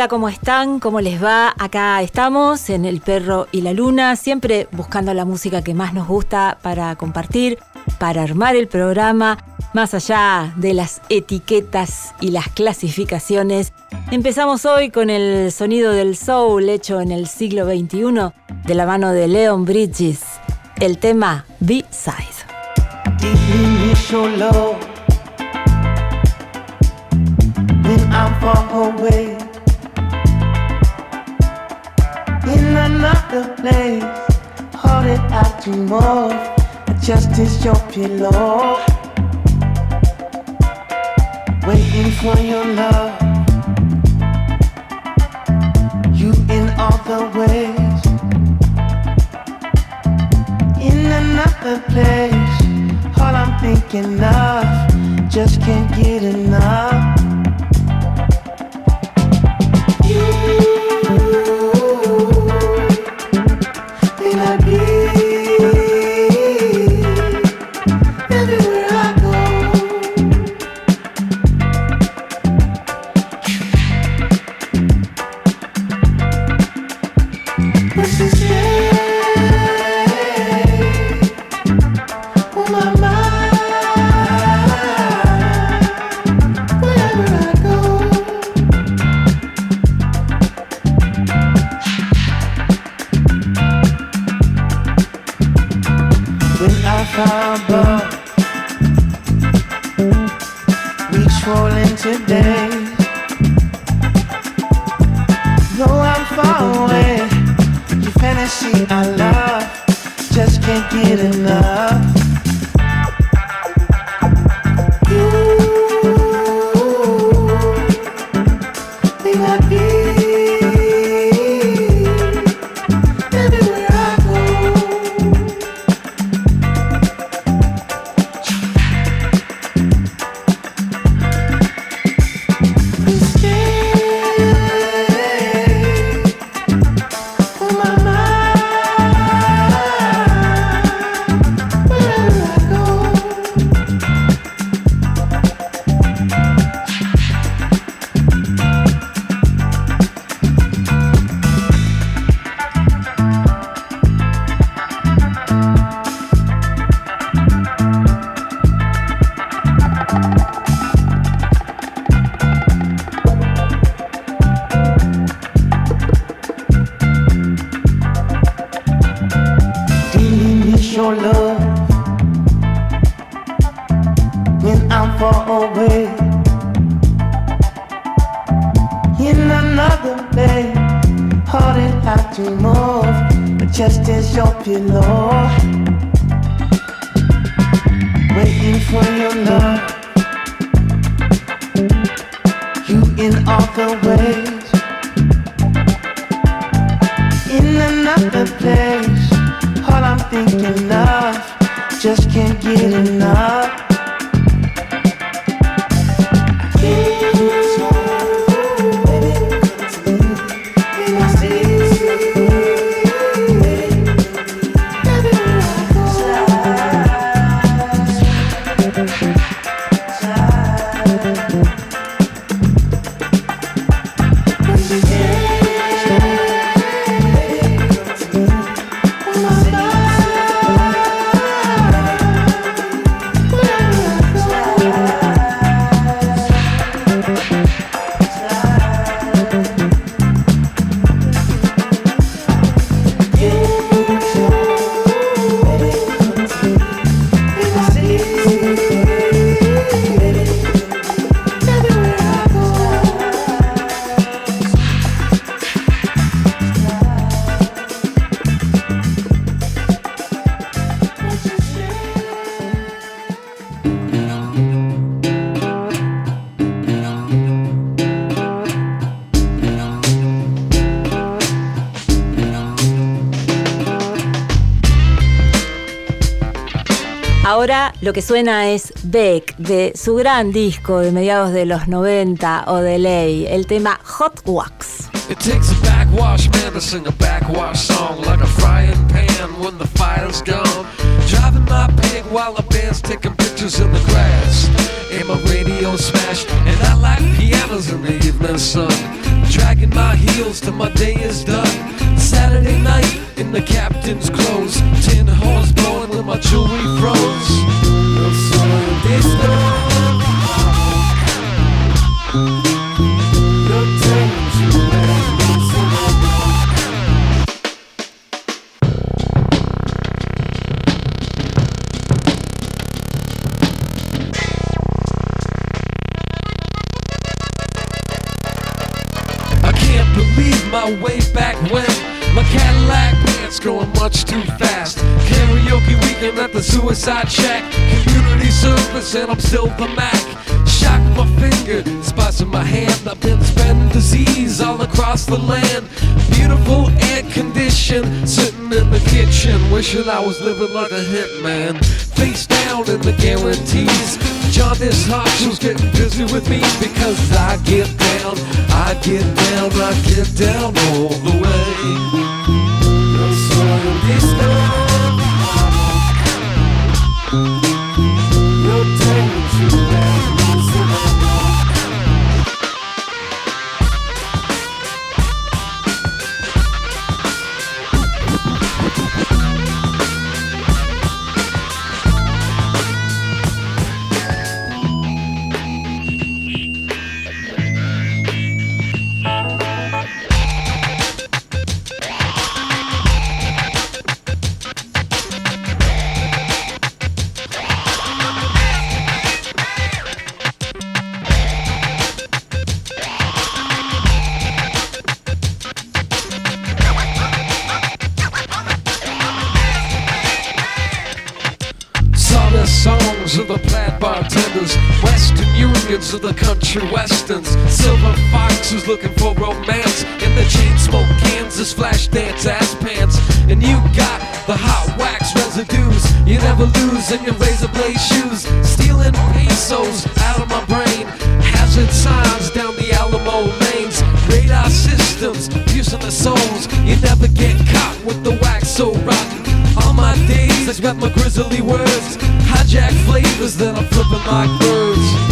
Hola, ¿cómo están? ¿Cómo les va? Acá estamos en El Perro y la Luna, siempre buscando la música que más nos gusta para compartir, para armar el programa, más allá de las etiquetas y las clasificaciones. Empezamos hoy con el sonido del soul hecho en el siglo XXI de la mano de Leon Bridges, el tema B-Side. In another place. Hold it out to move, just as your pillow. Waiting for your love. You in all the ways. In another place. All I'm thinking of, just can't get enough. Lo que suena es Beck, de su gran disco de mediados de los 90 o de ley, el tema Hot Wax. It takes a backwash man to sing a backwash song like a frying pan when the fire's gone. Driving my pig while the band's taking pictures in the grass. And my radio smashed, and I like pianos in the evening sun. Dragging my heels till my day is done. Saturday night in the captain's clothes. Tin horns blowing with my jewelry wishing I was living like a hitman. Face down in the guarantees. John, this hot was getting busy with me because I get down, I get down, I get down all the way. Country westerns. Silver Fox foxes looking for romance. In the chain smoke Kansas flash dance ass pants. And you got the hot wax residues. You never lose in your razor blade shoes. Stealing pesos out of my brain. Hazard signs down the Alamo lanes. Radar systems piercing the souls. You never get caught with the wax so rotten. All my days I got my grizzly words. Hijack flavors that I'm flipping like birds.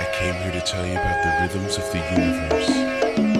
I came here to tell you about the rhythms of the universe.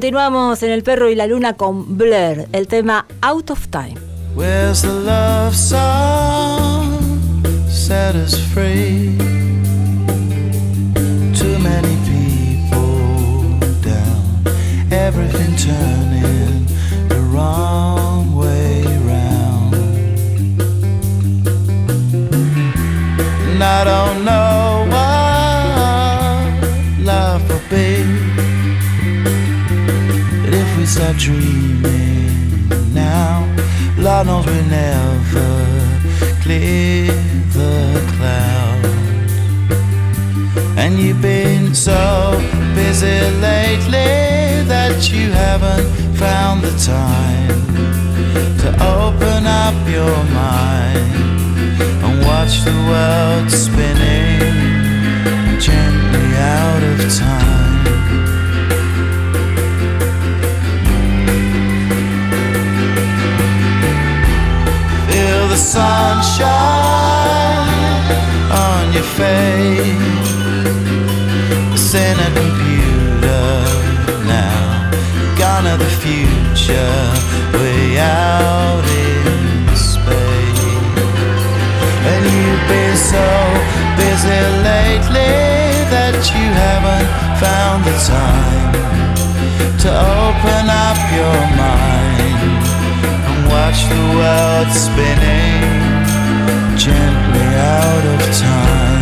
Continuamos en El Perro y la Luna con Blur, el tema Out of Time. Where's the love set us free? nights are dreaming now. Lord knows we never clear the clouds. And you've been so busy lately that you haven't found the time to open up your mind and watch the world spinning gently out of time. sunshine on your face. It's in a computer now, gone are the future, way out in space. And you've been so busy lately that you haven't found the time to open up your mind watch the world spinning gently out of time.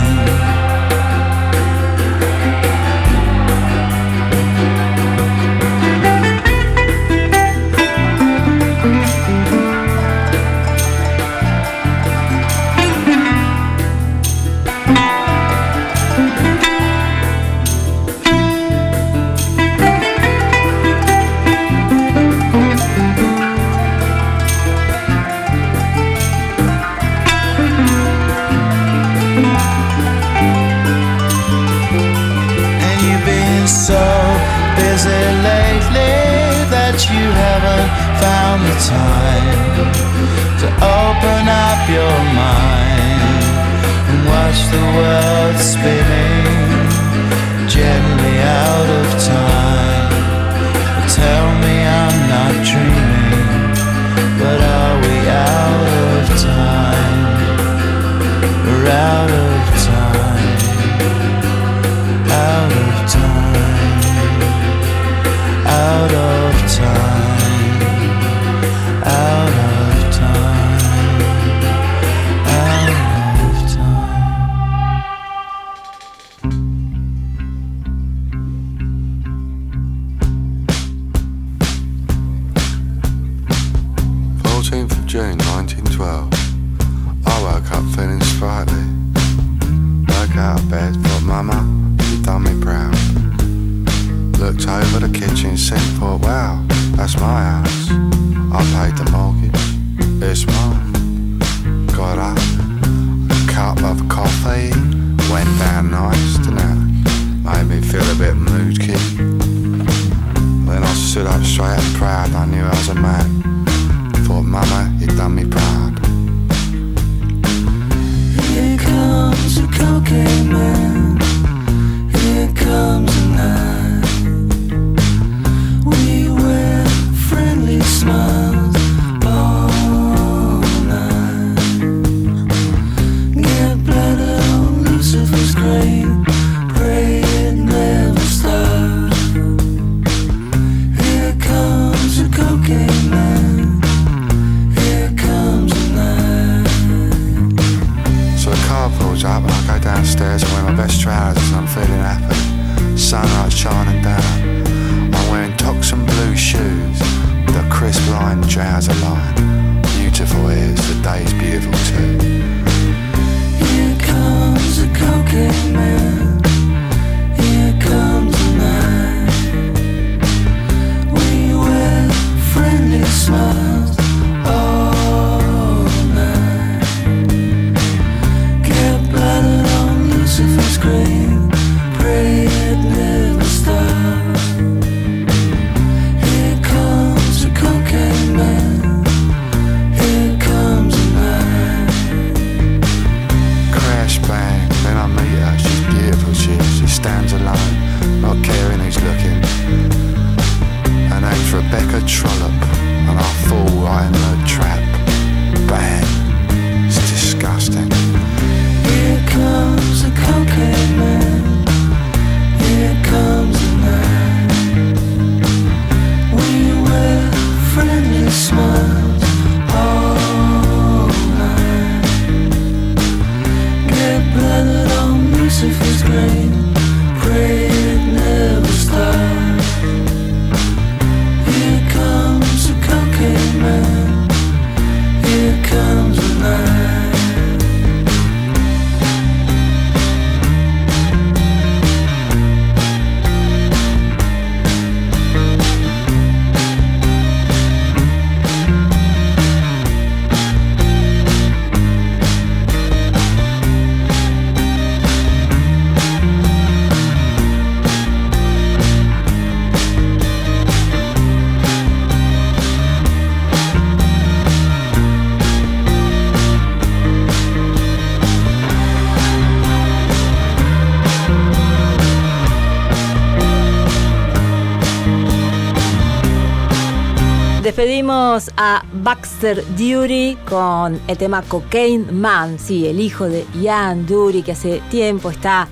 Baxter Dury con el tema Cocaine Man, sí, el hijo de Ian Dury, que hace tiempo está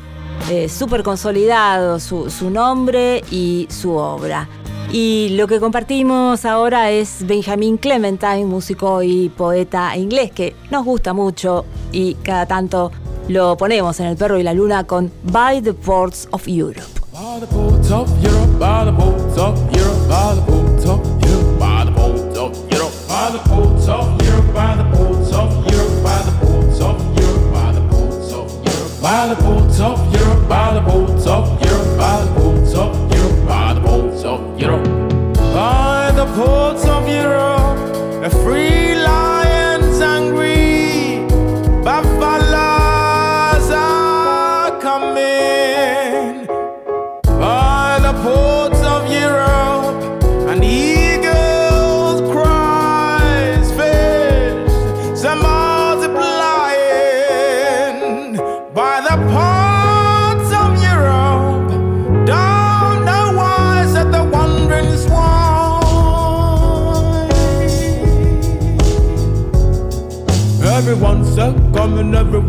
eh, súper consolidado su, nombre y su obra. Y lo que compartimos ahora es Benjamin Clementine, músico y poeta inglés que nos gusta mucho y cada tanto lo ponemos en el perro y la luna con By the Ports of Europe. The of Europe, by the ports of Europe, by the ports of Europe, by the ports of Europe, by the ports of Europe, by the ports of Europe, by the ports of Europe, by the ports of Europe, by the ports of Europe,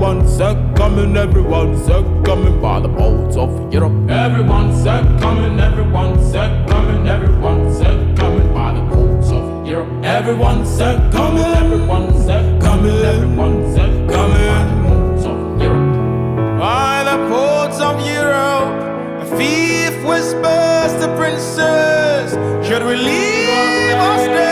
Everyone said coming, everyone said coming by the boats of Europe. Everyone said coming, everyone said coming, everyone said coming by the boats of Europe. Everyone said coming, everyone said coming, everyone said coming. By the ports of Europe, a thief whispers to princes, should we leave Australia?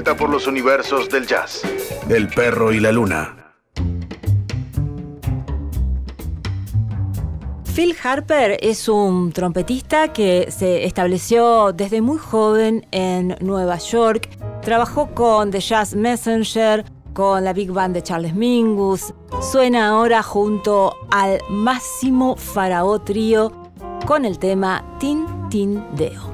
Vuelta por los universos del jazz. El perro y la luna. Phil Harper es un trompetista que se estableció desde muy joven en Nueva York. Trabajó con The Jazz Messenger, con la Big Band de Charles Mingus. Suena ahora junto al máximo Faraó Trío con el tema Tin Tin Deo.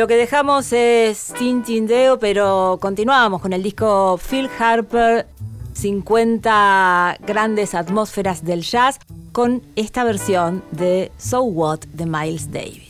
Lo que dejamos es Tintindeo, pero continuamos con el disco Phil Harper, 50 grandes atmósferas del jazz, con esta versión de So What de Miles Davis.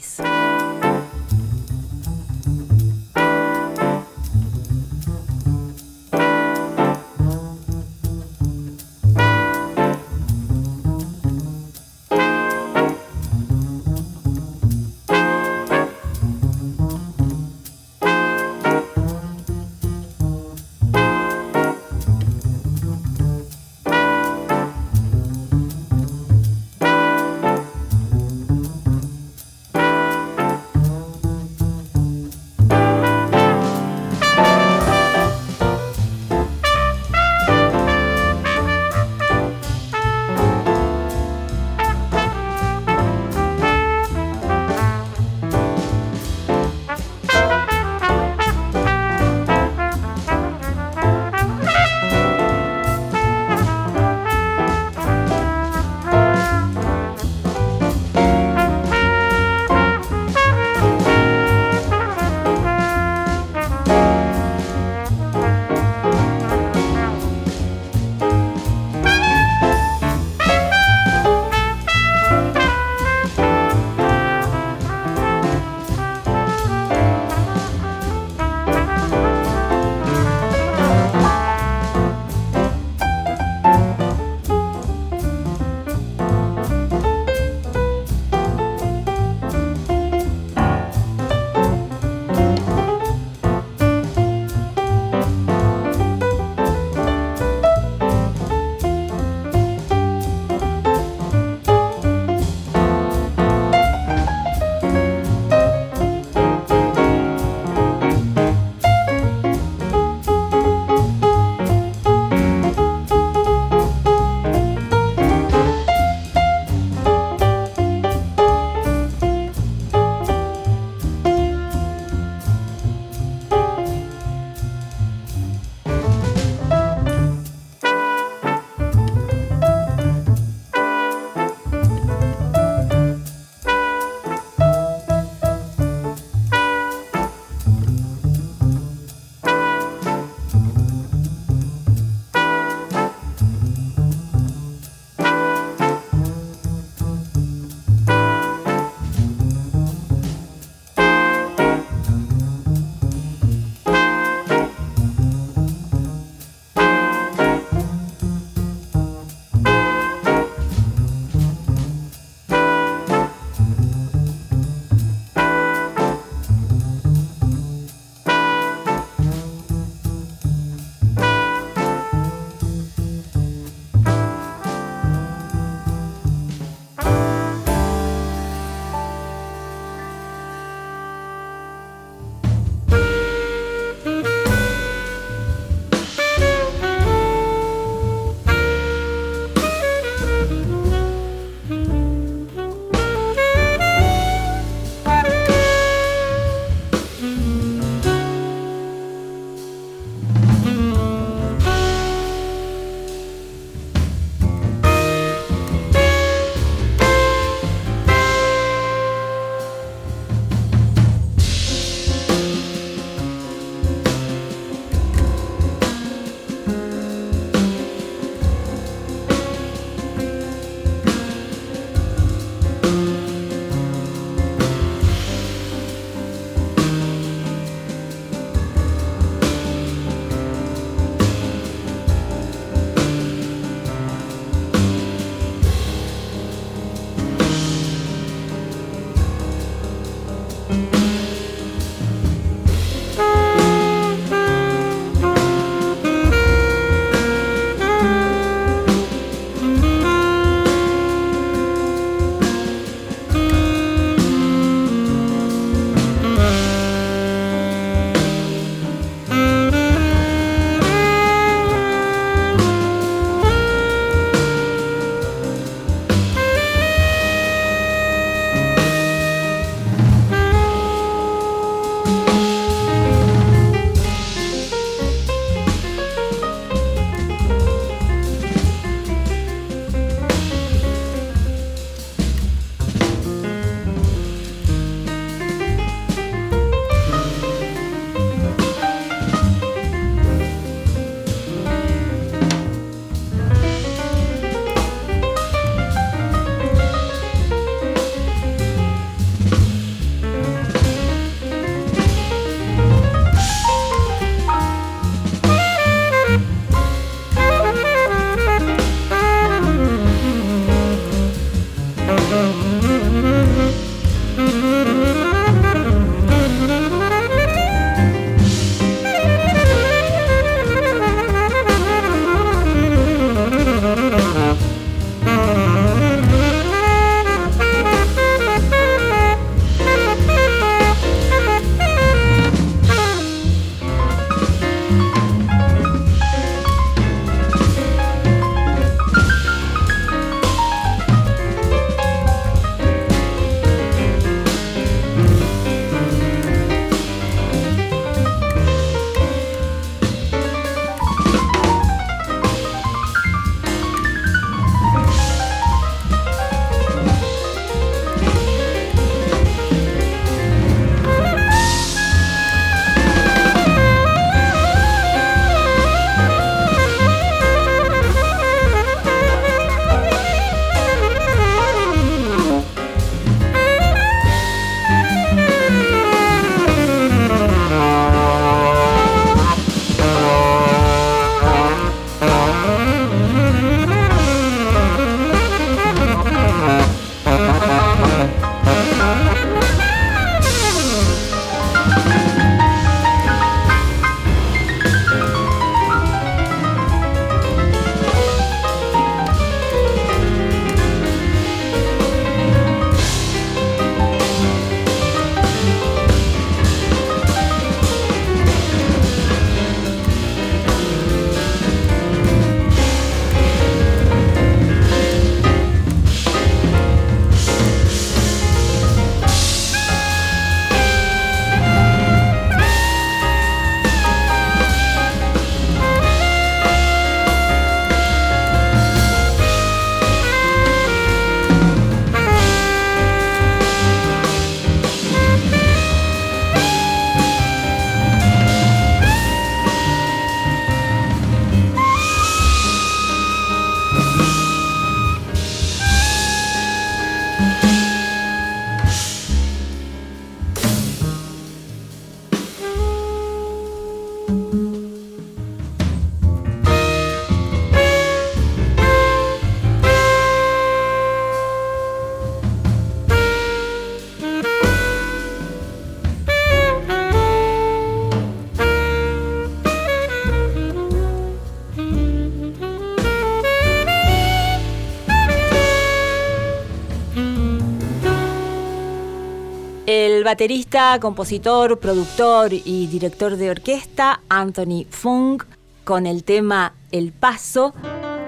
Baterista, compositor, productor y director de orquesta Anthony Fung con el tema El Paso.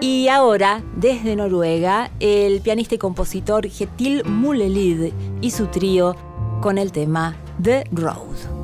Y ahora, desde Noruega, el pianista y compositor Getil Mulelid y su trío con el tema The Road.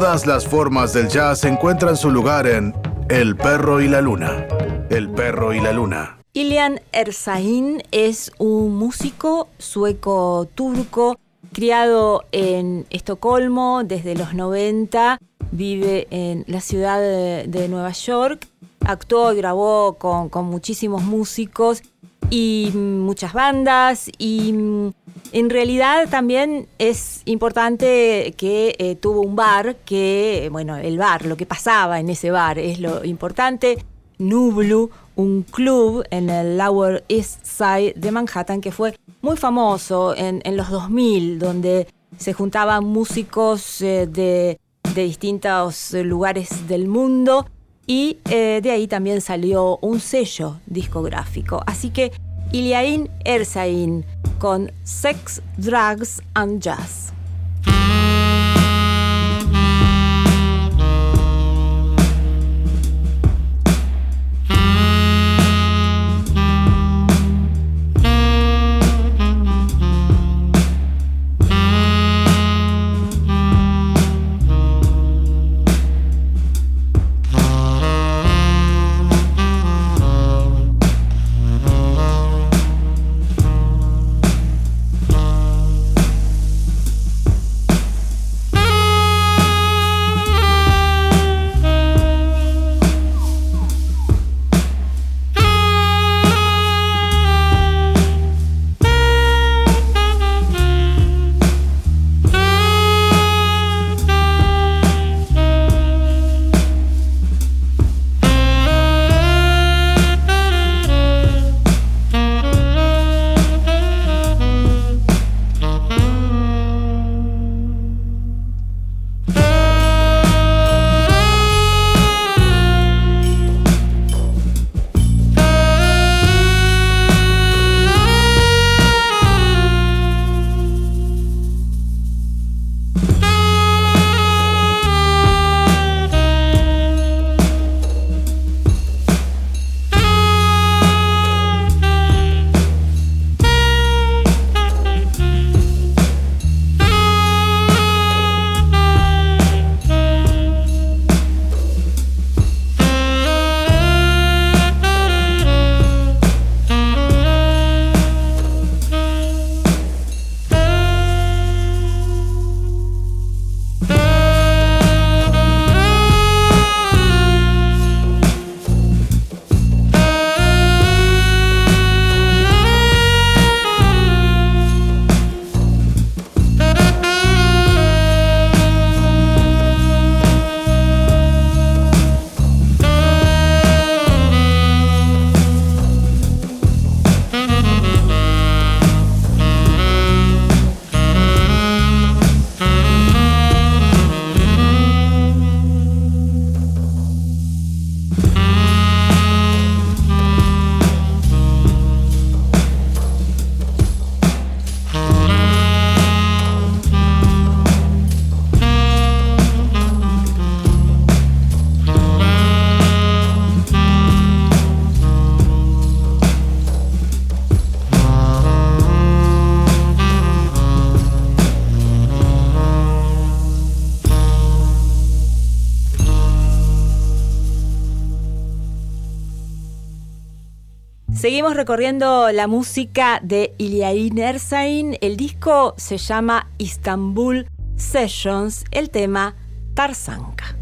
Todas las formas del jazz encuentran su lugar en El perro y la luna. El perro y la luna. Ilian Ersain es un músico sueco-turco criado en Estocolmo desde los 90, vive en la ciudad de, de Nueva York, actuó y grabó con, con muchísimos músicos y muchas bandas y mm, en realidad también es importante que eh, tuvo un bar que, bueno, el bar, lo que pasaba en ese bar es lo importante. Nublu, un club en el Lower East Side de Manhattan que fue muy famoso en, los 2000, donde se juntaban músicos eh, de, de distintos lugares del mundo y eh, de ahí también salió un sello discográfico. Así que Iliain Ersain con Sex, Drugs and Jazz. Recorriendo la música de Iliain Ersain. El disco se llama Istanbul Sessions, el tema Tarzanka.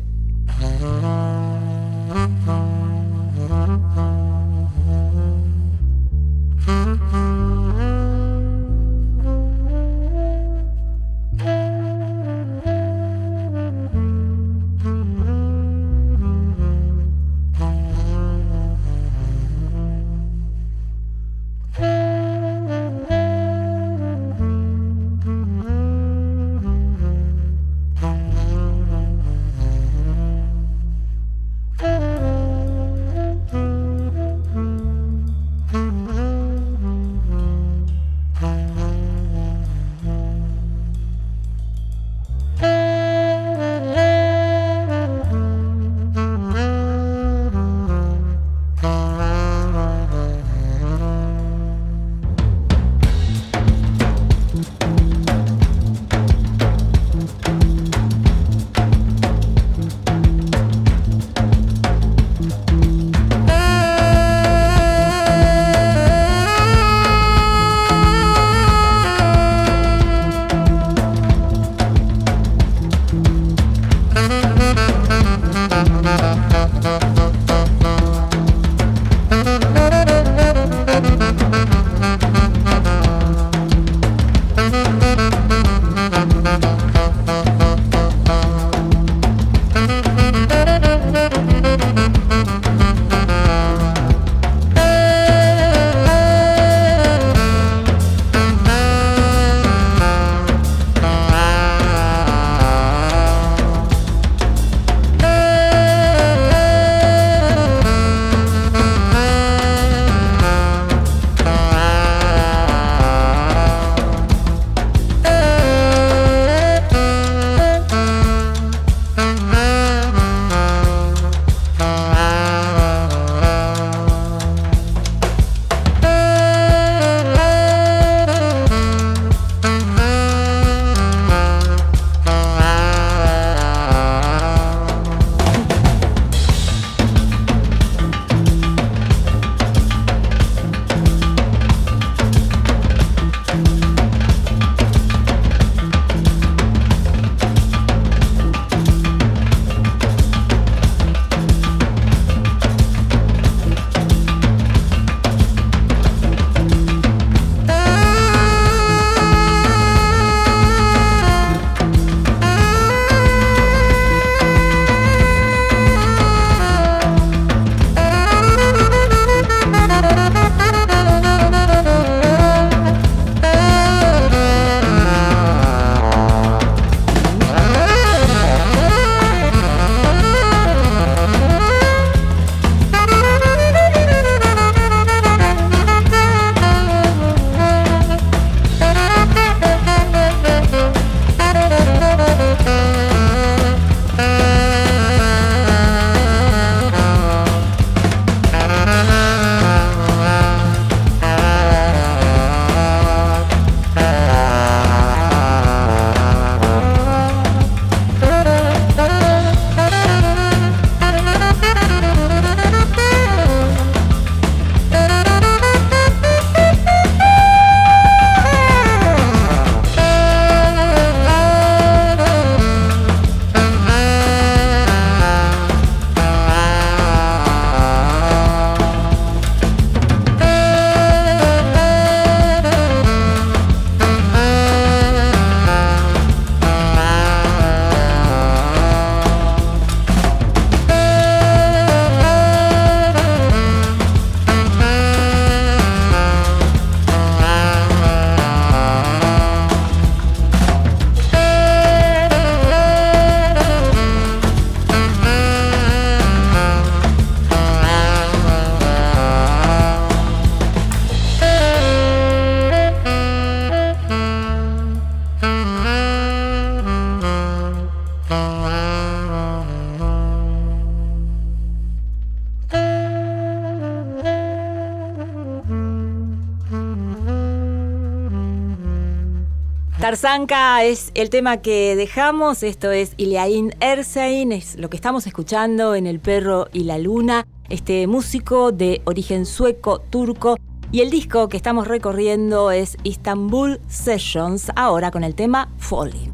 Tarzanka es el tema que dejamos, esto es Iliain Ersein, es lo que estamos escuchando en El perro y la luna, este músico de origen sueco-turco y el disco que estamos recorriendo es Istanbul Sessions, ahora con el tema Falling.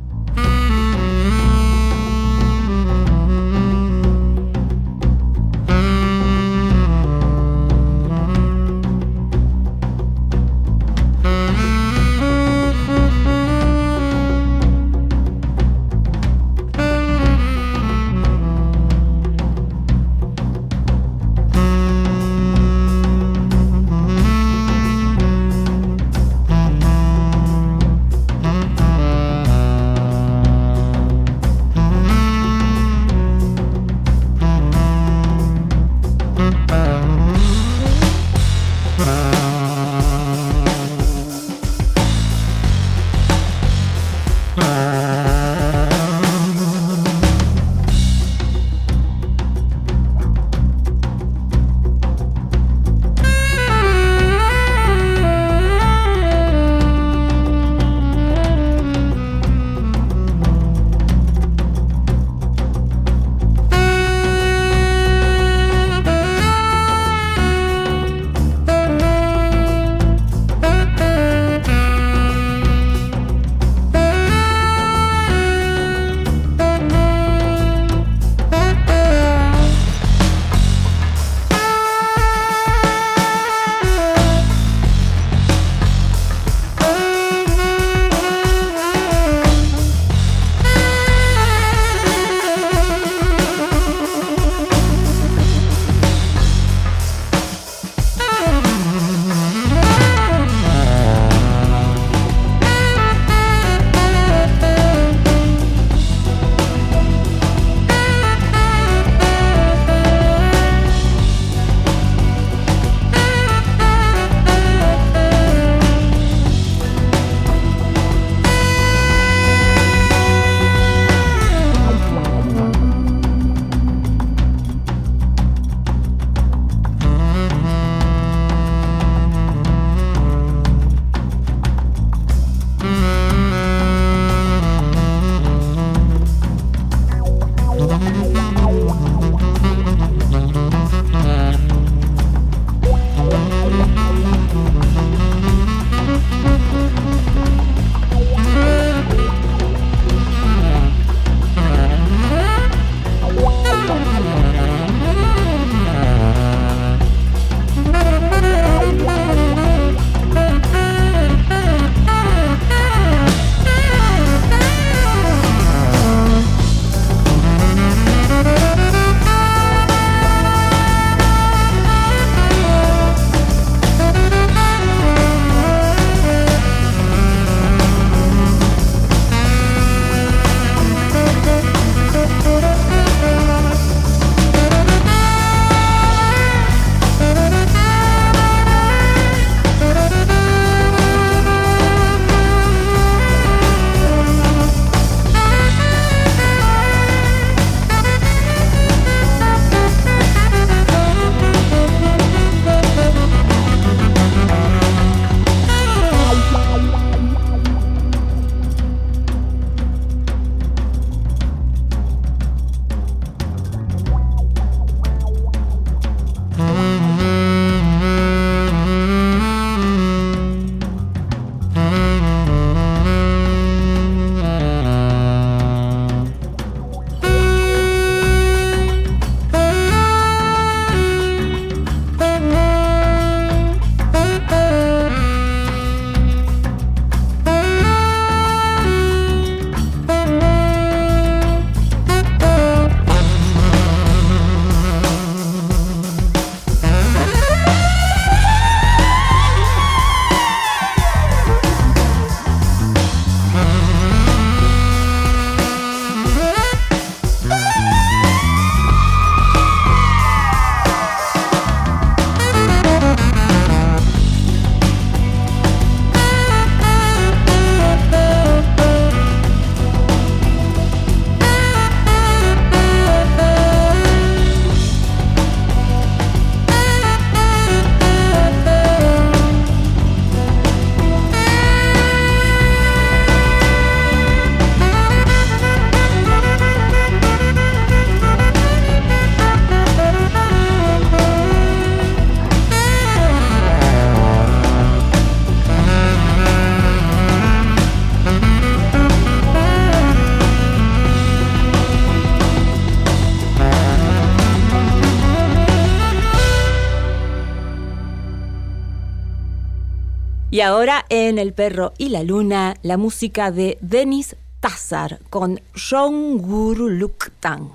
ahora en El perro y la luna, la música de Denis Tazar con John Guru Luktang.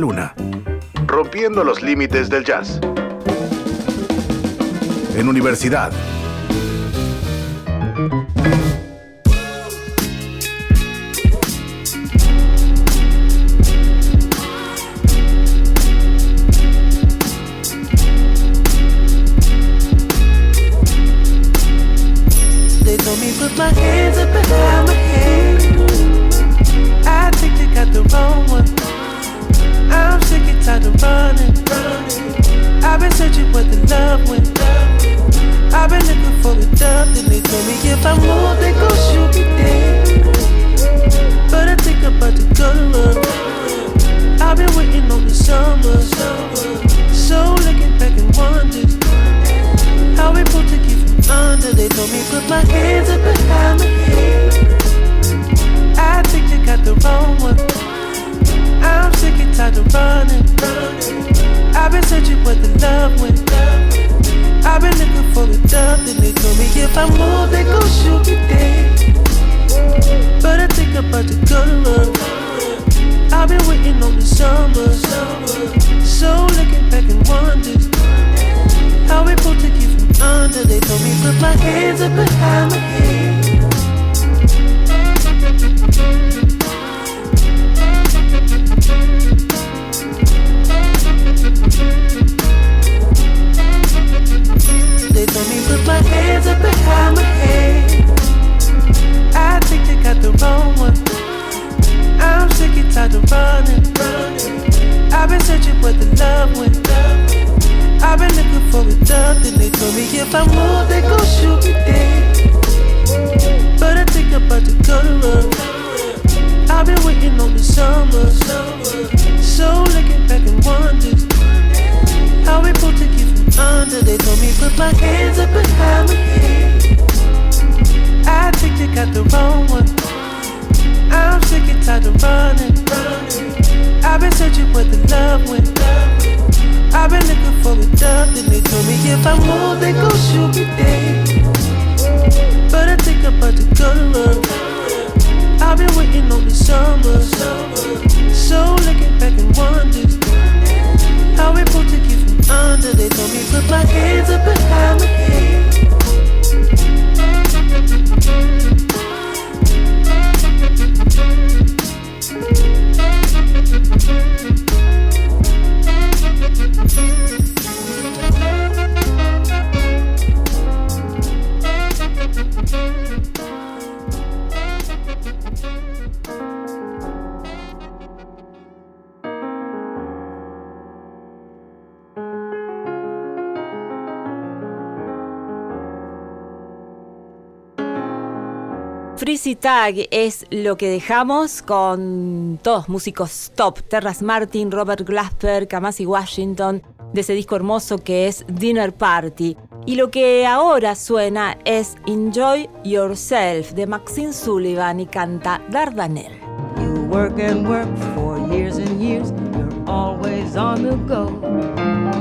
luna. Rompiendo los límites del jazz. En universidad tried to run it. I've been searching for the love went. I've been looking for a dove, then they told me if I move, they gon' shoot me dead. But I think I'm about to go to run. I've been waiting on the summer. So looking back and wondering how we pulled to get from under. They told me put my hands up behind my head. Freezy Tag es lo que dejamos con todos músicos top. Terras Martin, Robert Glasper, Kamasi Washington, de ese disco hermoso que es Dinner Party. Y lo que ahora suena es Enjoy Yourself de Maxine Sullivan y canta Dardanel. You work and work for years and years, you're always on the go.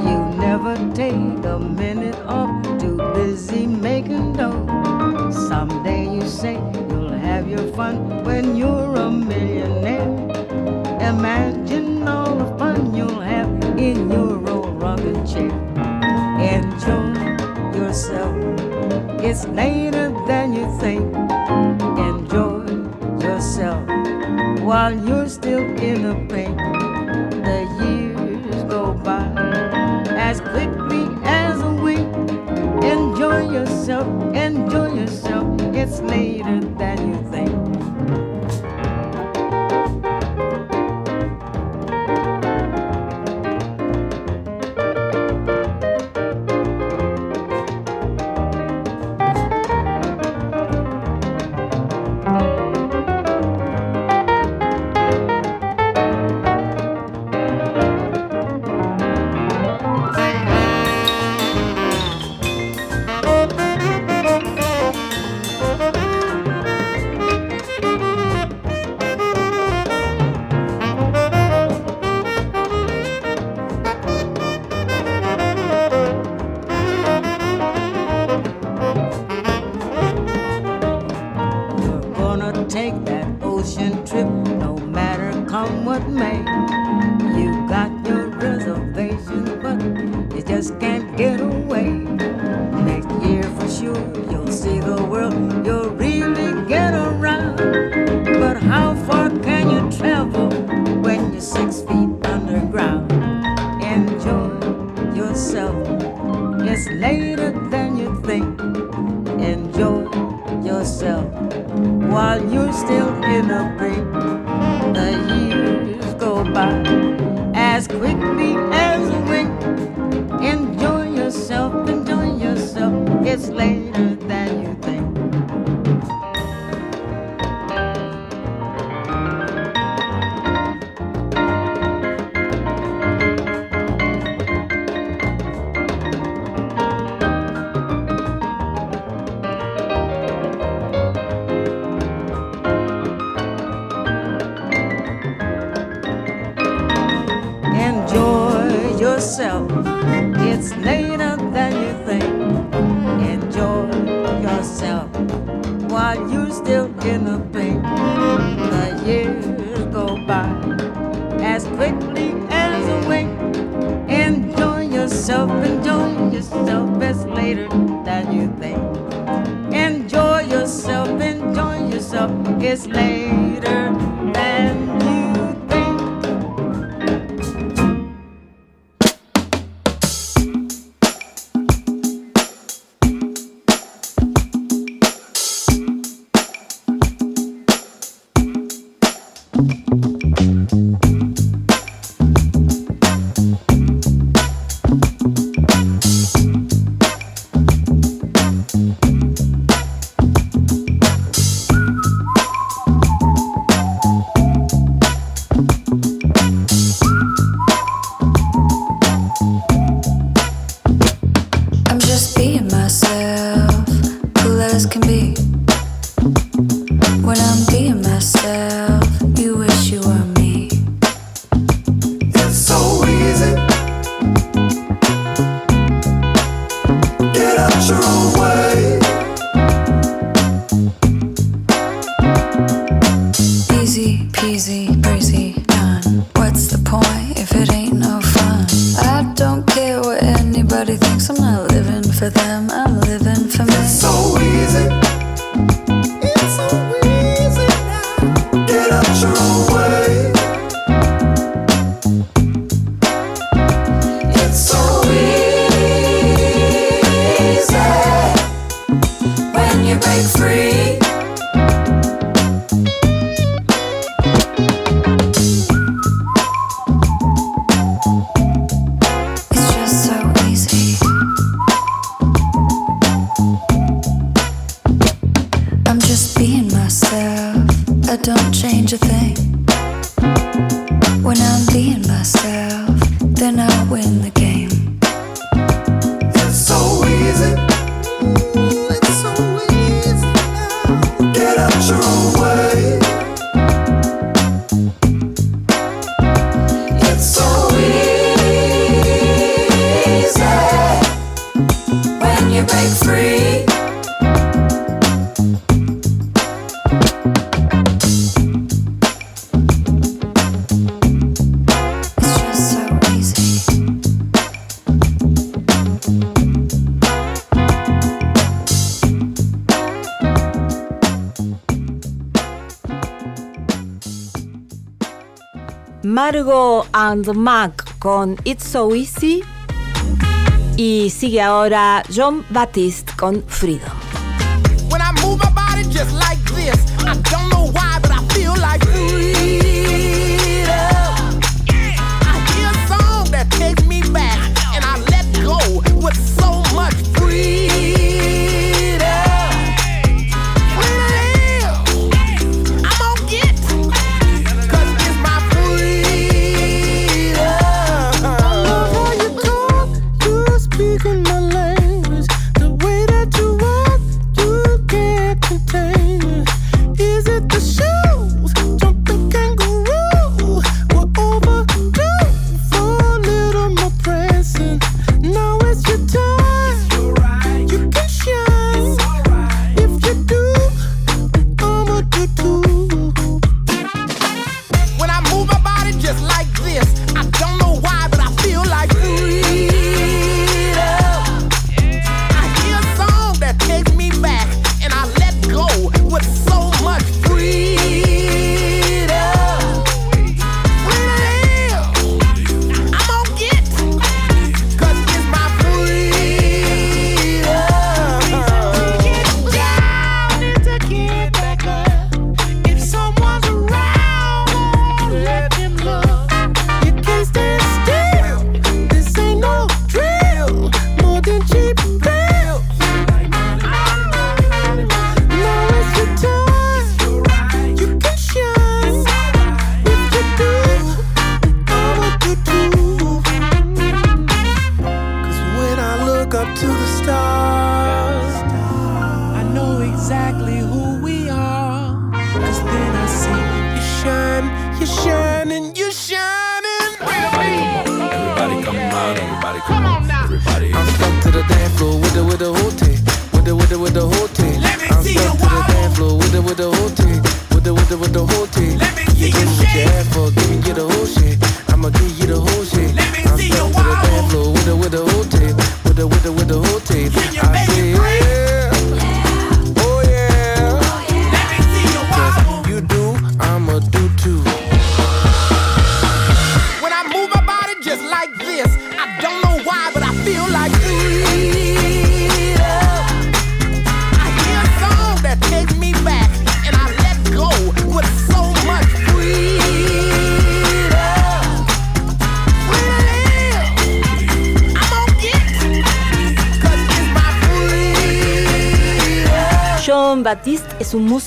You never take a minute off, fun when you're a millionaire. Imagine all the fun you'll have in your old rocking chair. Enjoy yourself. It's later than you think. Enjoy yourself while you're still in the pain. The years go by as quickly as a wink. Enjoy yourself, enjoy yourself. It's later than you think. And Mac con It's So Easy. Y sigue ahora John Baptiste con Freedom.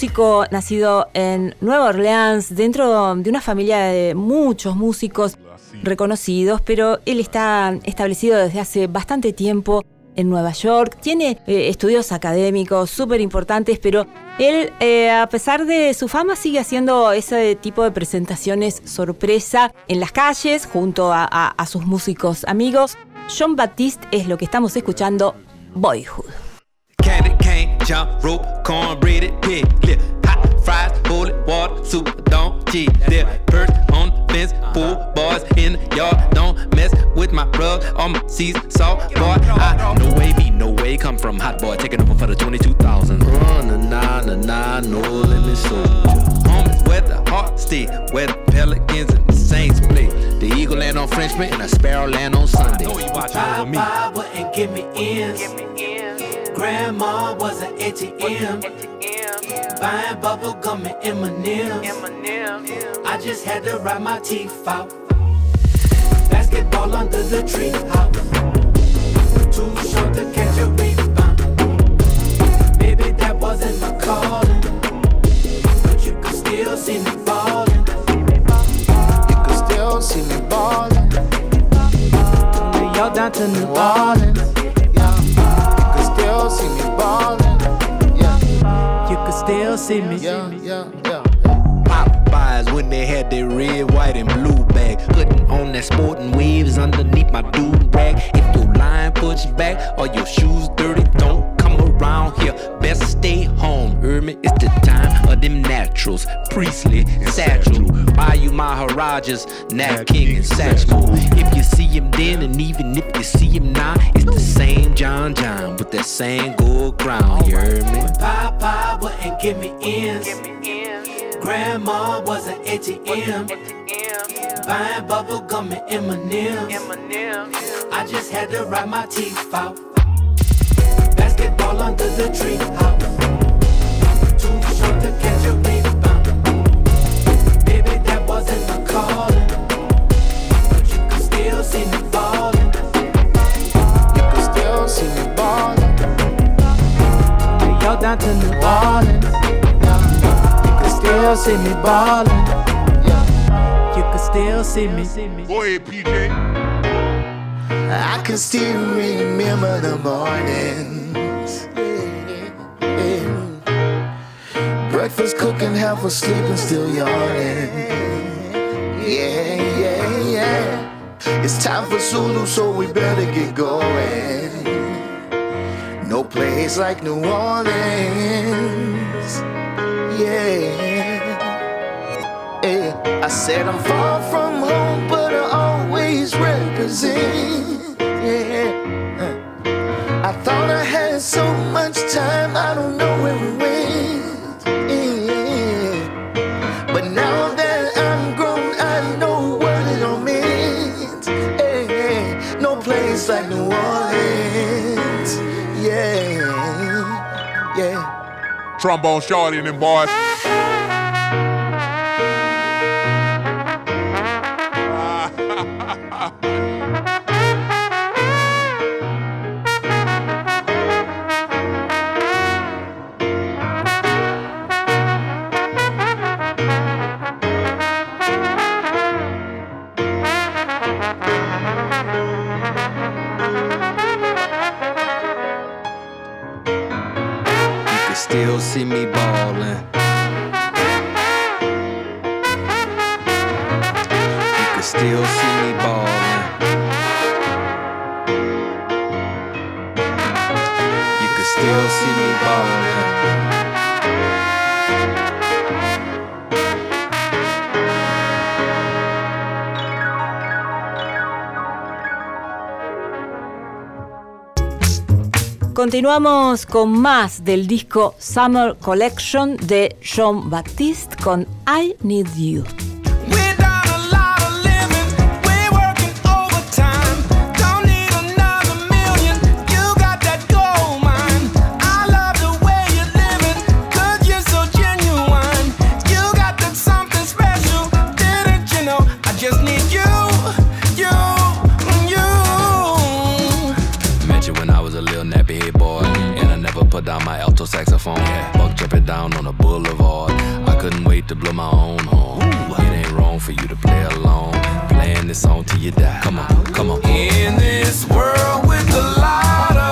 Músico nacido en Nueva Orleans, dentro de una familia de muchos músicos reconocidos, pero él está establecido desde hace bastante tiempo en Nueva York. Tiene eh, estudios académicos súper importantes, pero él, eh, a pesar de su fama, sigue haciendo ese tipo de presentaciones sorpresa en las calles junto a, sus músicos amigos. John Baptiste es lo que estamos escuchando, Boyhood. Cornbread, pig lip, hot fries, bullet water, super don't cheat. There, perch on the fence, pool boys in the yard. Don't mess with my rug or my season salt boy. I no way me, no way come from hot boy, taking over for the 22,000. Run na na na na, no limit soldier. Home is where the heart stay, where the pelicans and the saints play. The eagle land on Frenchman and a sparrow land on Sunday. Papa wouldn't give me ends. Grandma was an ATM. Buying bubble gum and M&M's. I just had to ride my teeth out. Basketball under the treehouse. Too short to catch a rebound. Baby, that wasn't my calling. But you could still see me falling. You can still see me ballin'. Y'all down to New Orleans. See me. Yeah, yeah, yeah. Popeyes when they had their red, white, and blue bag. Putting on that sporting waves underneath my do rag. If your line puts back or your shoes dirty, don't come around here. Best stay them naturals. Priestley, Satchel, Bayou Maharajas, Nat King, and Satchmo. If you see him then, and even if you see him now, it's the same John John with that same gold crown. You heard me? Papa wouldn't give me ends. Grandma was an ATM. Buying bubble gum and M&M's. I just had to ride my teeth out. Basketball under the tree house. Down to New Orleans. Yeah. You can still see me fallin' You all down to the body You can still see me ballin'. Yeah. You can still see me. Go ahead, PJ. I can still remember the mornings. Breakfast cooking, half asleep and still yawning. Yeah, yeah, yeah. It's time for Zulu, so we better get going. No place like New Orleans. Yeah. Yeah. I said I'm far from home, but I always represent. Yeah. I thought I had so much time, I don't know where we went. Trombone Shorty and them boys. See me ballin'. You can still see me ballin'. You can still see me ballin'. Continuamos con más del disco Summer Collection de Jean Baptiste con I Need You. Down on a boulevard. I couldn't wait to blow my own horn. It ain't wrong for you to play along, playing this song till you die. Come on, come on. In this world with a lot of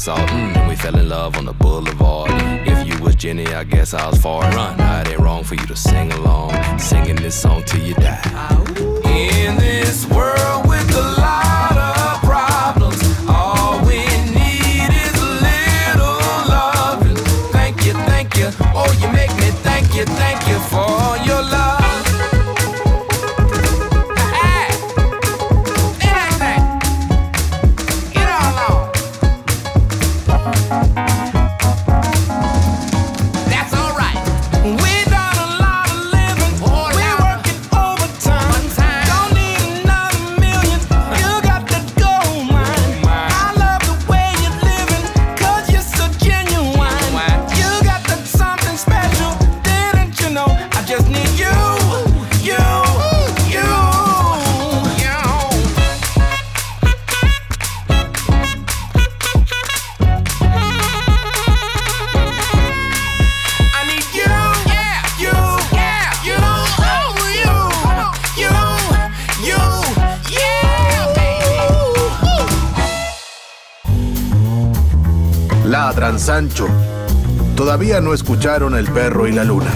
salt. Mm, and we fell in love on the boulevard. If you was Jenny, I guess I was far. Run, it ain't wrong for you to sing along, singing this song till you die. In this world Todavía no escucharon El perro y la luna.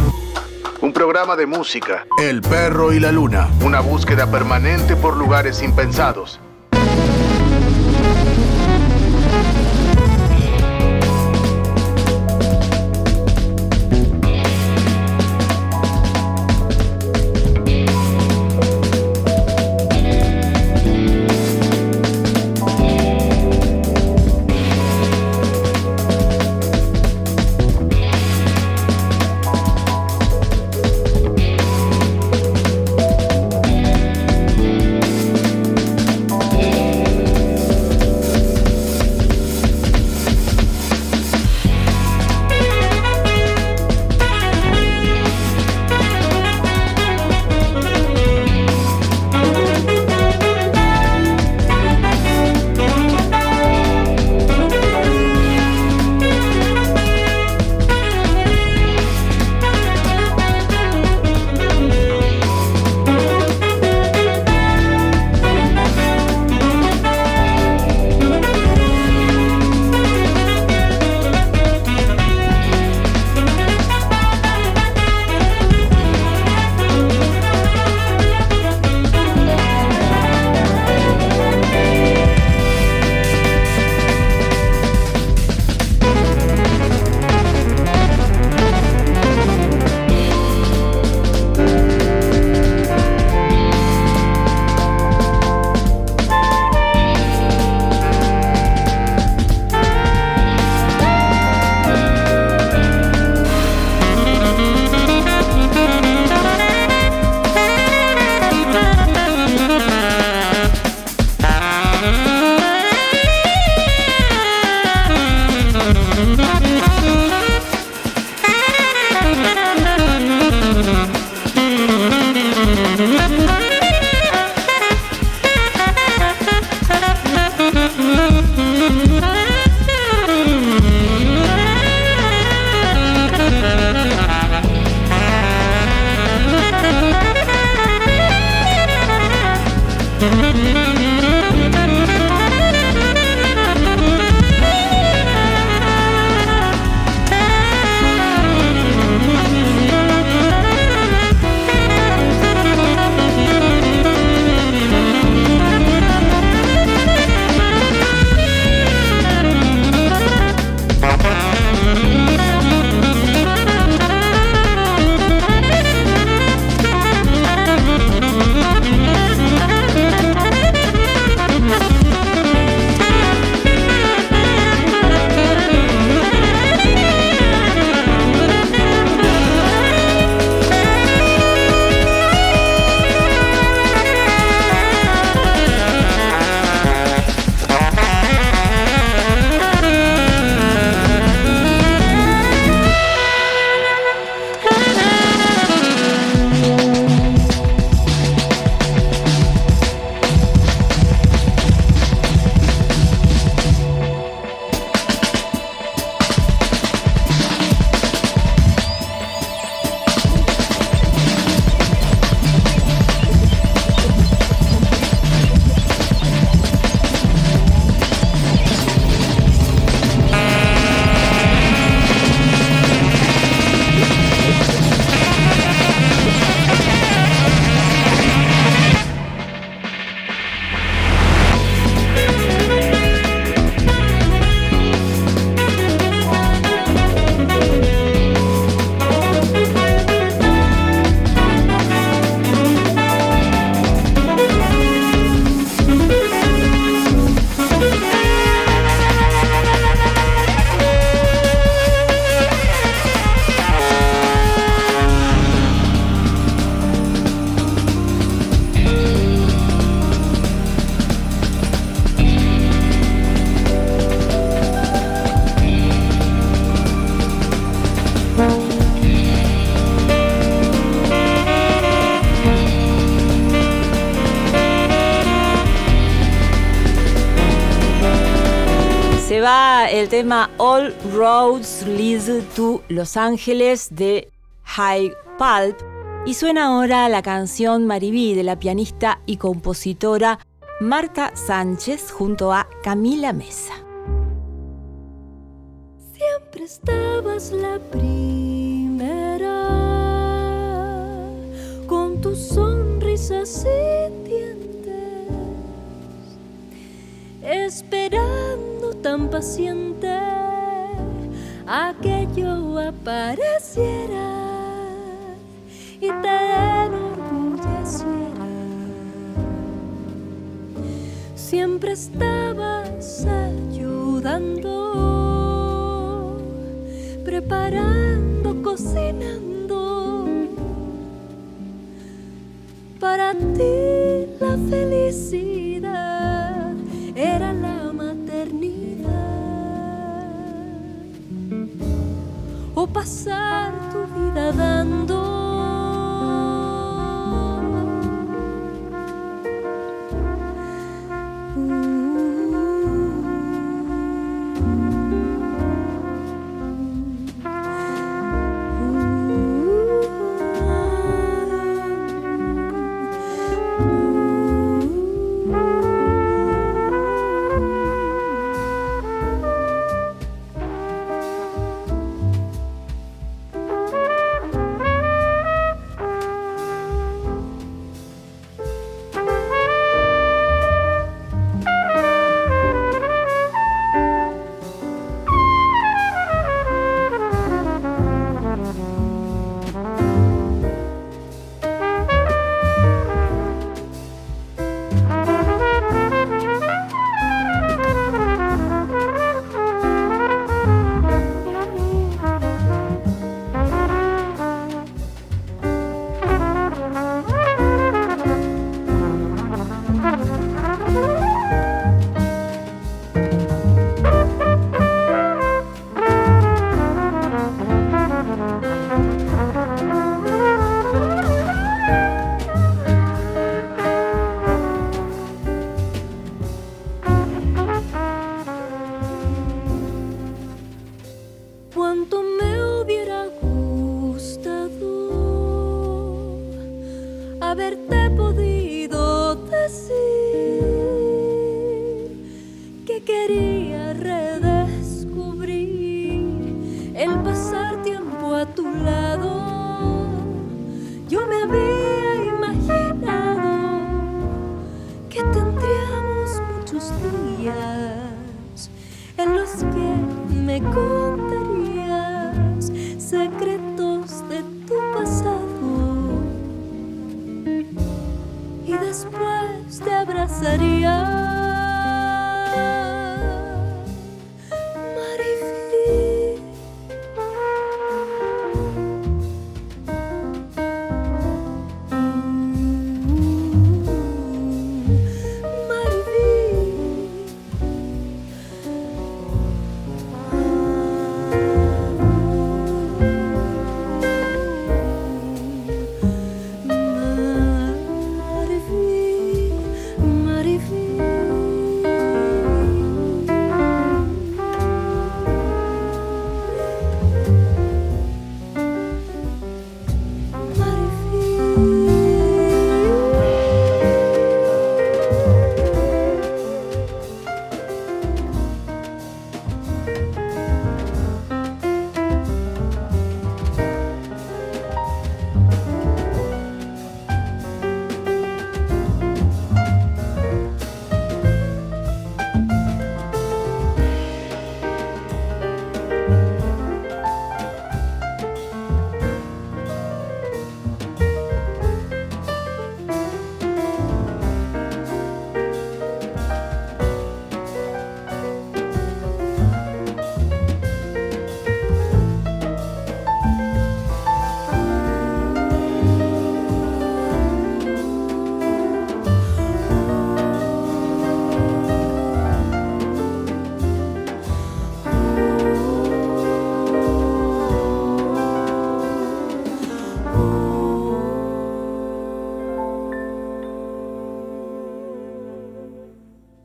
Un programa de música. El perro y la luna. Una búsqueda permanente por lugares impensados. Tema All Roads Lead to Los Ángeles de High Pulp y suena ahora la canción Maribí de la pianista y compositora Marta Sánchez junto a Camila Mesa. Siempre estabas ayudando, preparando, cocinando. Para ti la felicidad era la maternidad o pasar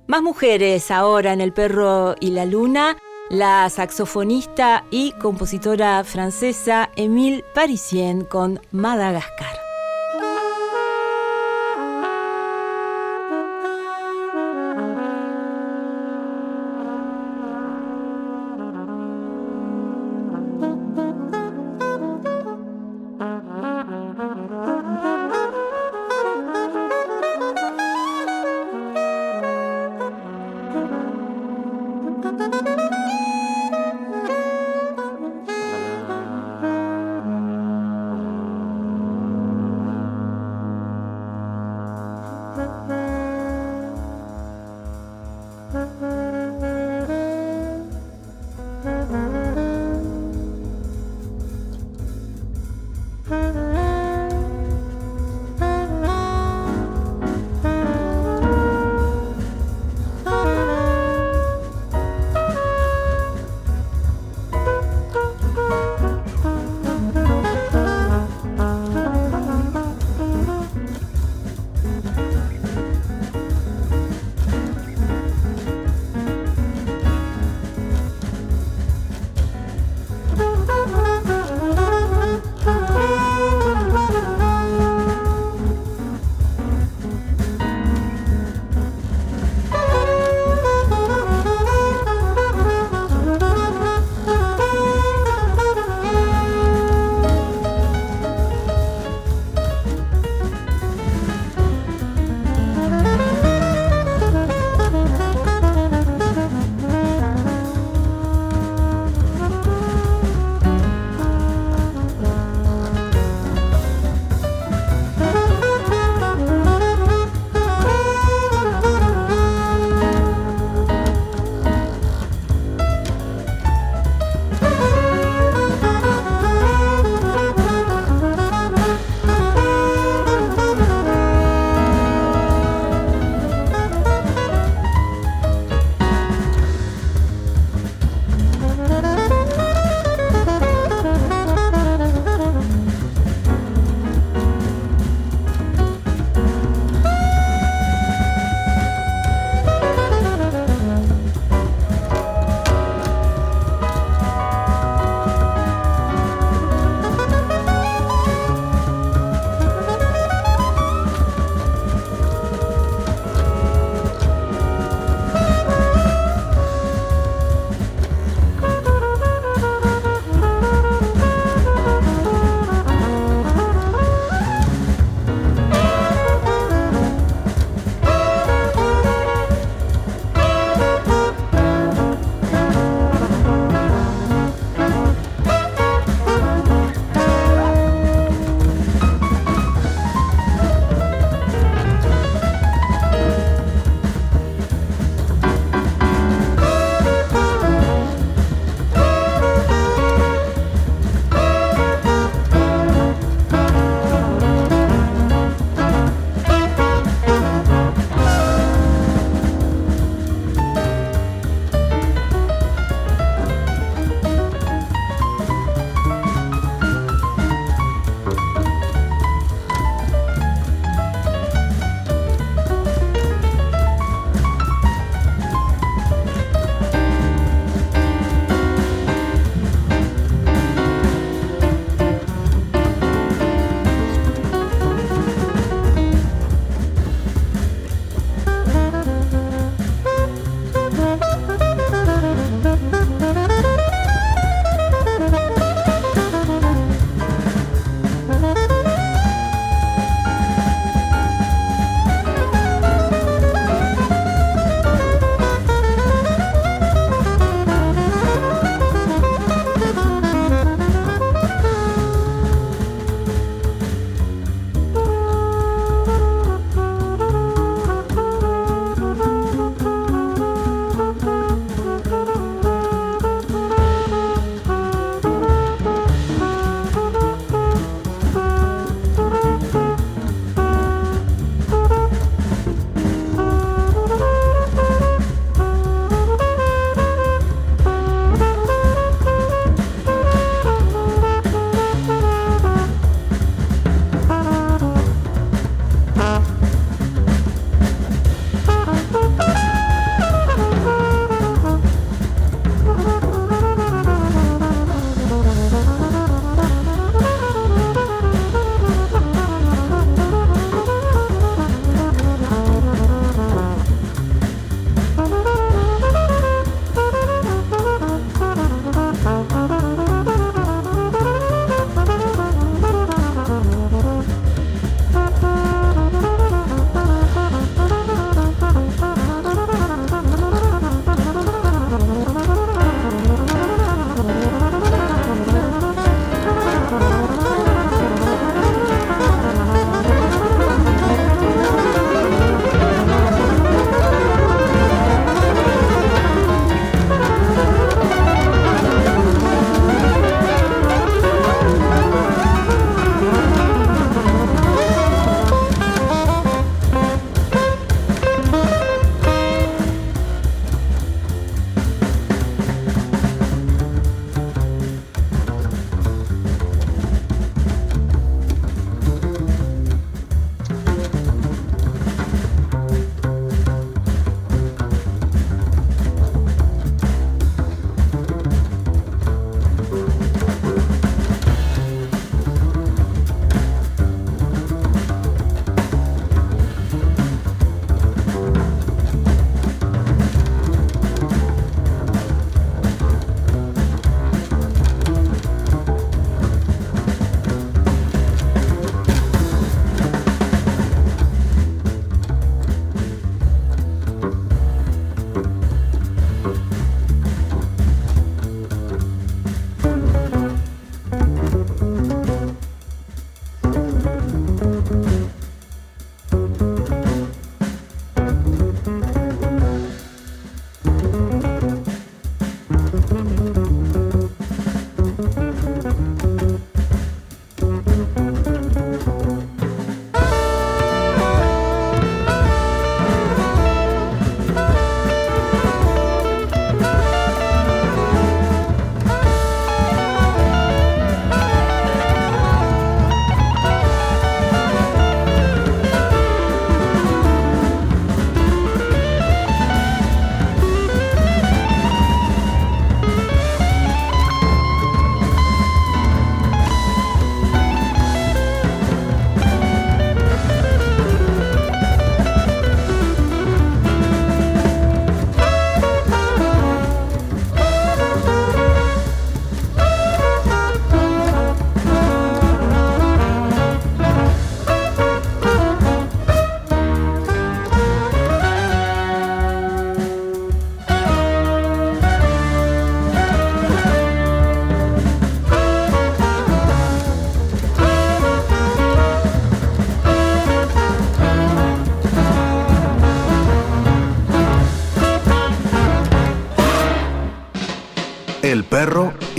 Más mujeres ahora en El perro y la luna. La saxofonista y compositora francesa Émile Parisien con Madagascar.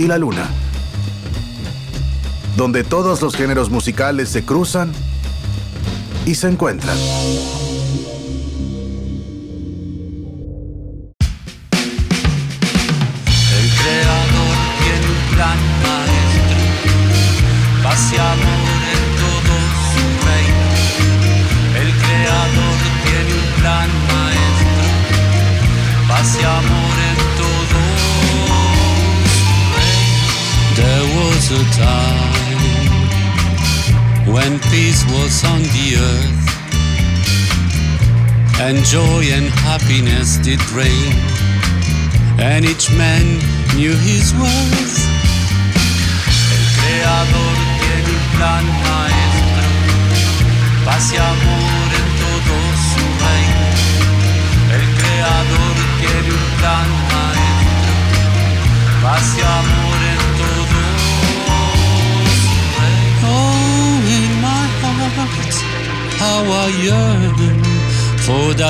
Y la luna. Donde todos los géneros musicales se cruzan y se encuentran. rain.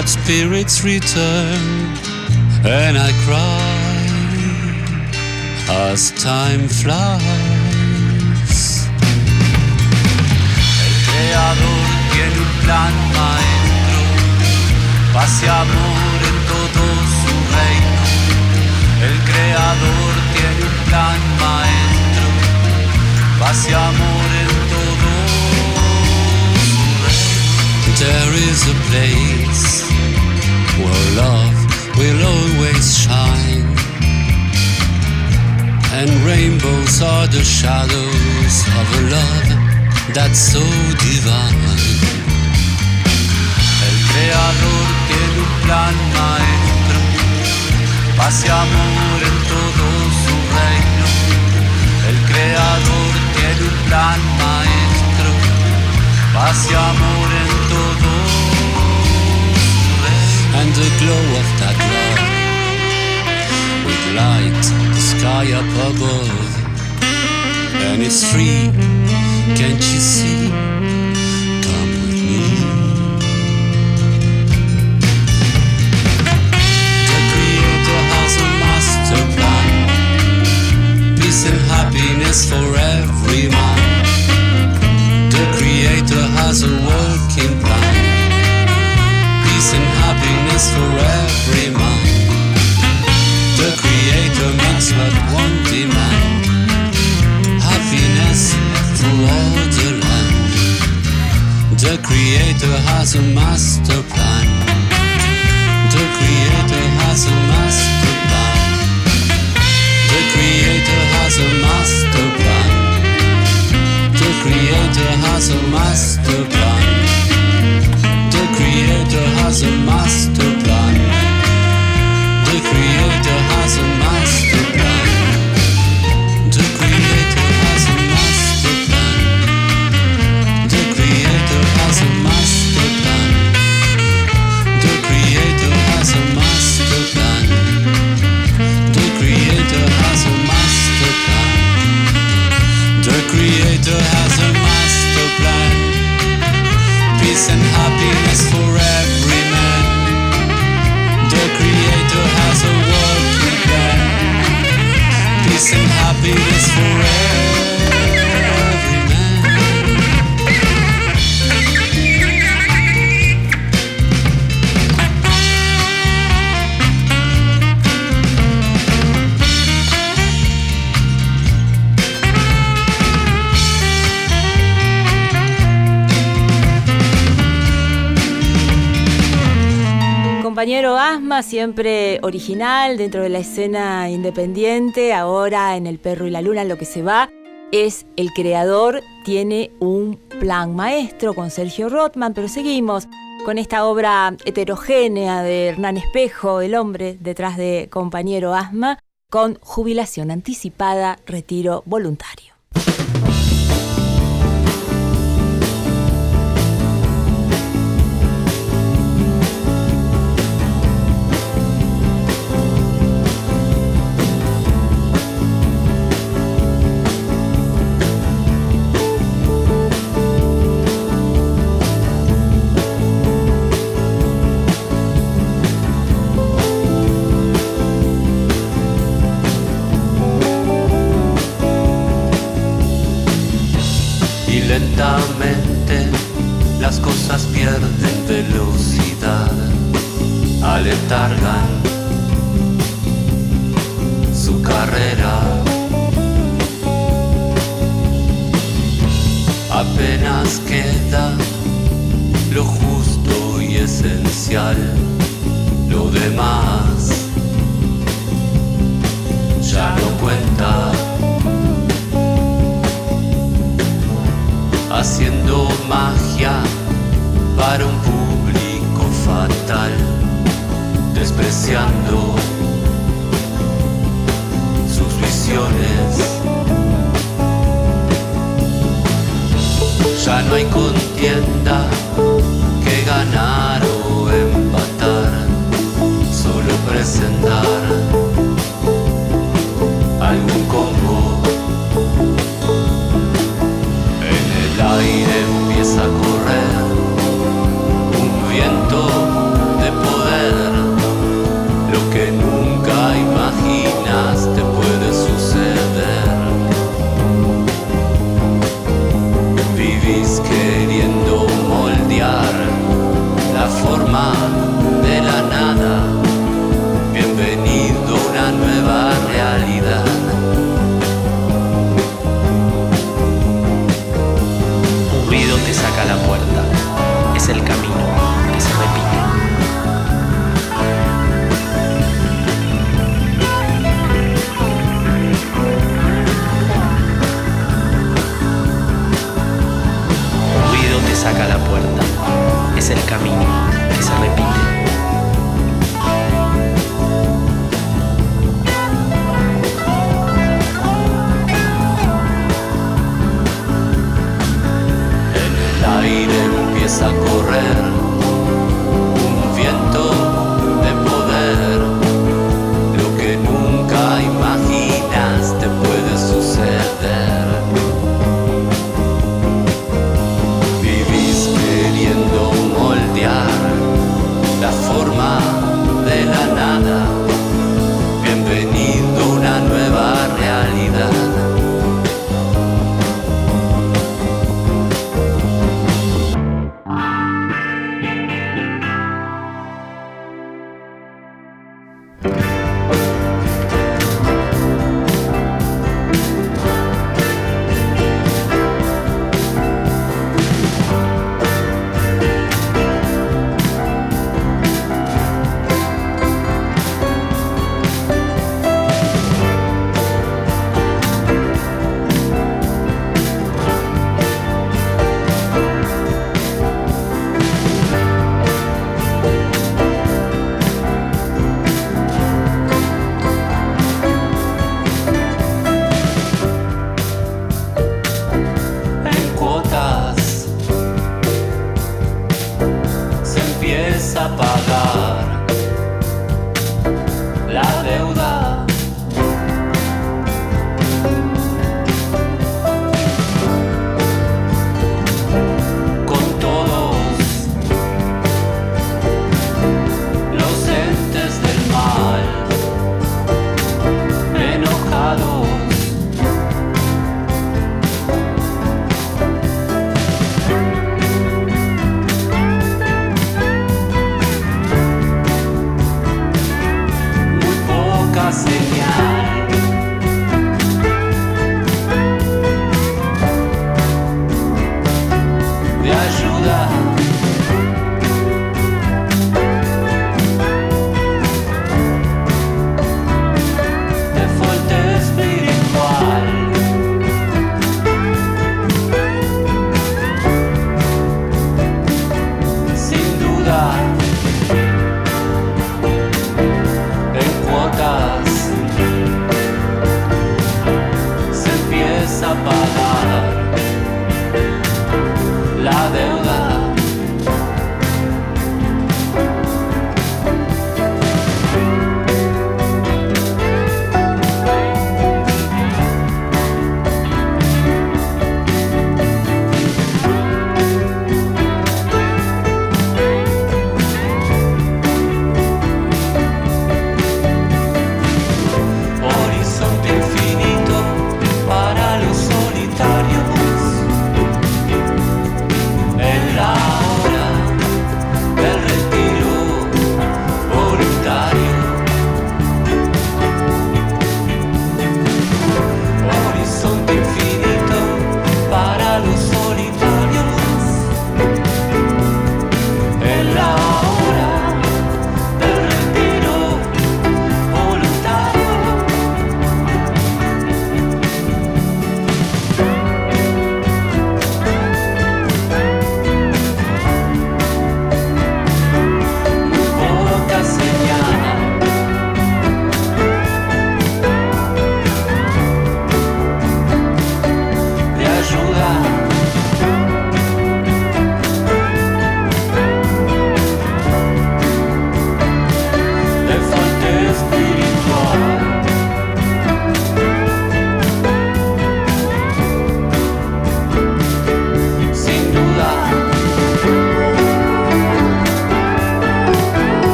That spirit's return, and I cry as time flies. El creador tiene un plan maestro, amor en todo su reino. El creador tiene un plan maestro, amor en todo su reino. There is a place where love will always shine, and rainbows are the shadows of a love that's so divine. El creador tiene un plan maestro, paz y amor en todo su reino. El creador tiene un plan maestro, paz y amor en todo the glow of that love would light the sky up above. And it's free, can't you see? Come with me. The Creator has a master plan, peace and happiness for every man. The Creator has a working plan happiness for every. The Creator makes one demand happiness the land. The Creator has a master plan. The Creator has a master plan. The Creator has a master plan. The Creator has a master plan. The Creator has a master plan. The Creator has a master plan. The Creator has a master plan. The Creator has a master plan. The Creator has a master plan. The Creator has a master plan. The Creator peace and happiness for every man. The Creator has a working plan. Peace and happiness for every Compañero Asma, siempre original dentro de la escena independiente, ahora en El Perro y la Luna lo que se va es el creador tiene un plan maestro con Sergio Rothman, pero seguimos con esta obra heterogénea de Hernán Espejo, el hombre detrás de compañero Asma, con jubilación anticipada, retiro voluntario. letargan su carrera. Apenas queda lo justo y esencial, lo demás ya no cuenta. Haciendo magia para un público fatal despreciando sus visiones. Ya no hay contienda.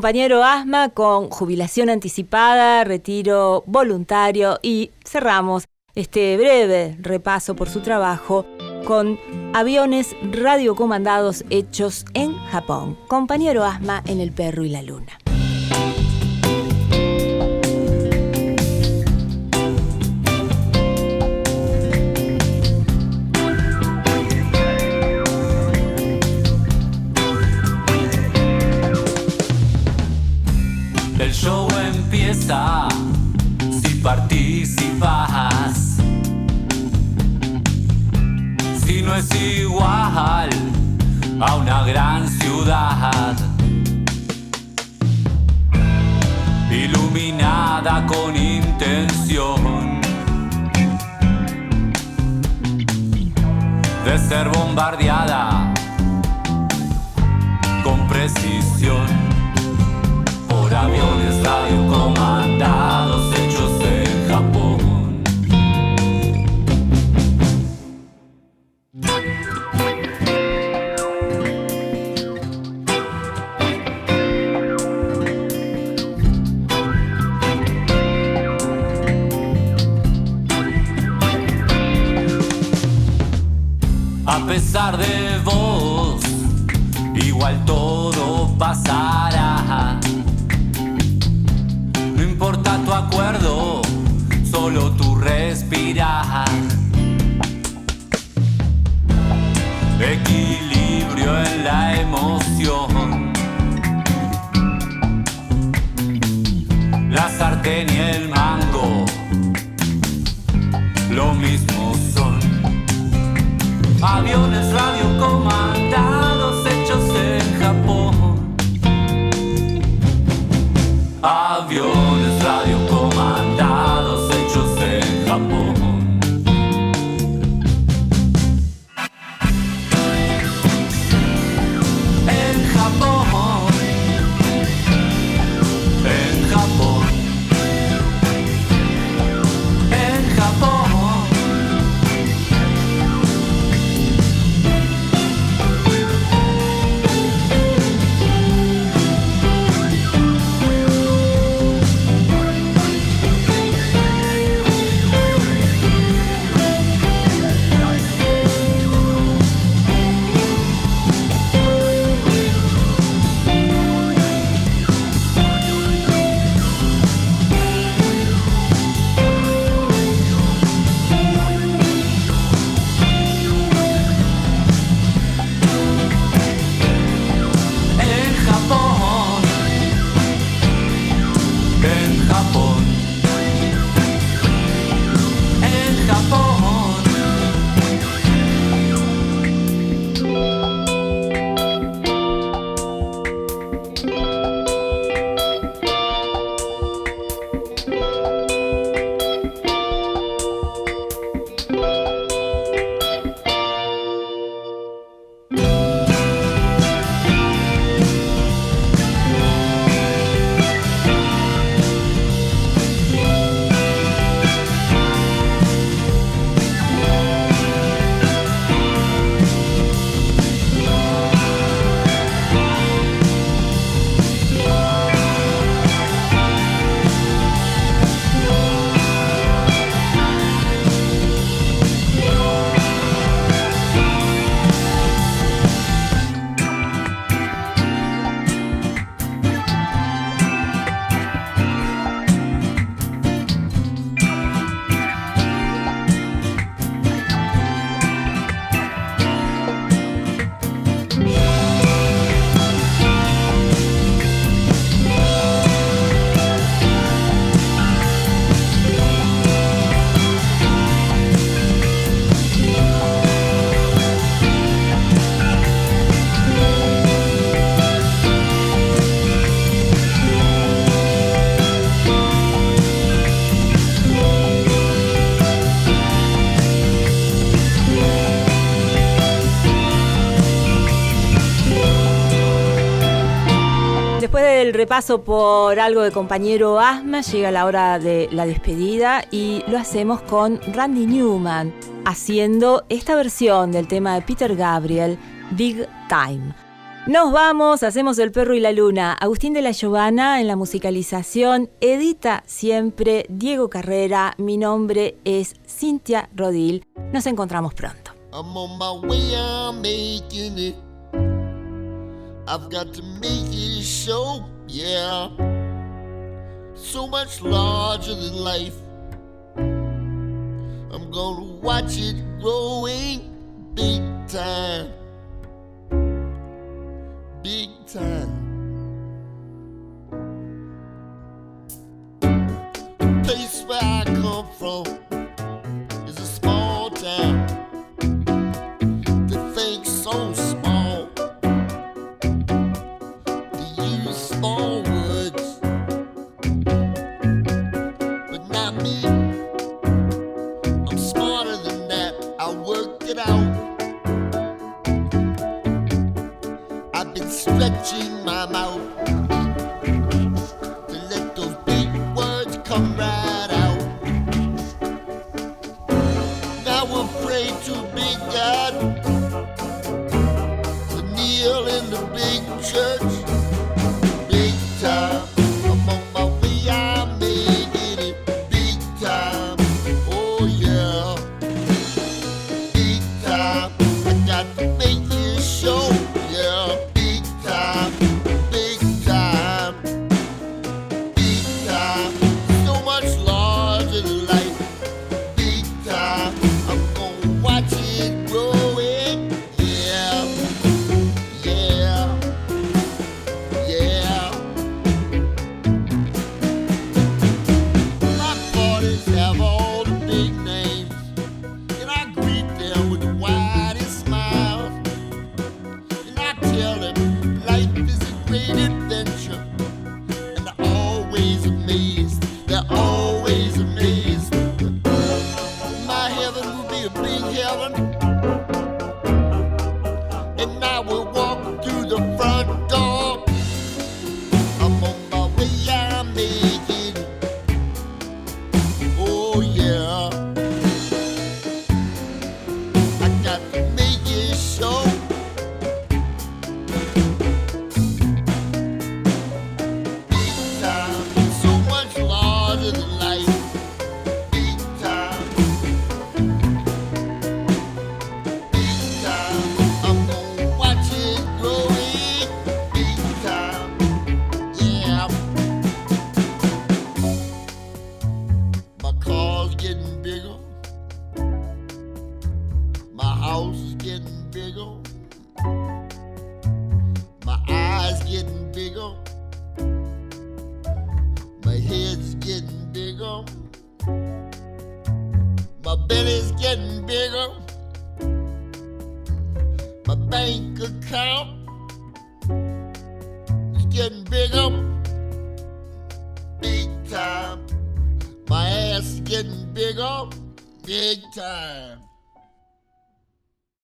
compañero Asma con jubilación anticipada, retiro voluntario y cerramos este breve repaso por su trabajo con aviones radiocomandados hechos en Japón. Compañero Asma en El Perro y la Luna. del repaso por algo de compañero Asma, llega la hora de la despedida y lo hacemos con Randy Newman haciendo esta versión del tema de Peter Gabriel, Big Time. Nos vamos, hacemos El Perro y la Luna. Agustín de la Giovana en la musicalización, edita siempre Diego Carrera, mi nombre es Cintia Rodil. Nos encontramos pronto. I've got to make it so, yeah. So much larger than life. I'm gonna watch it growing big time. Big time. Place where I come from.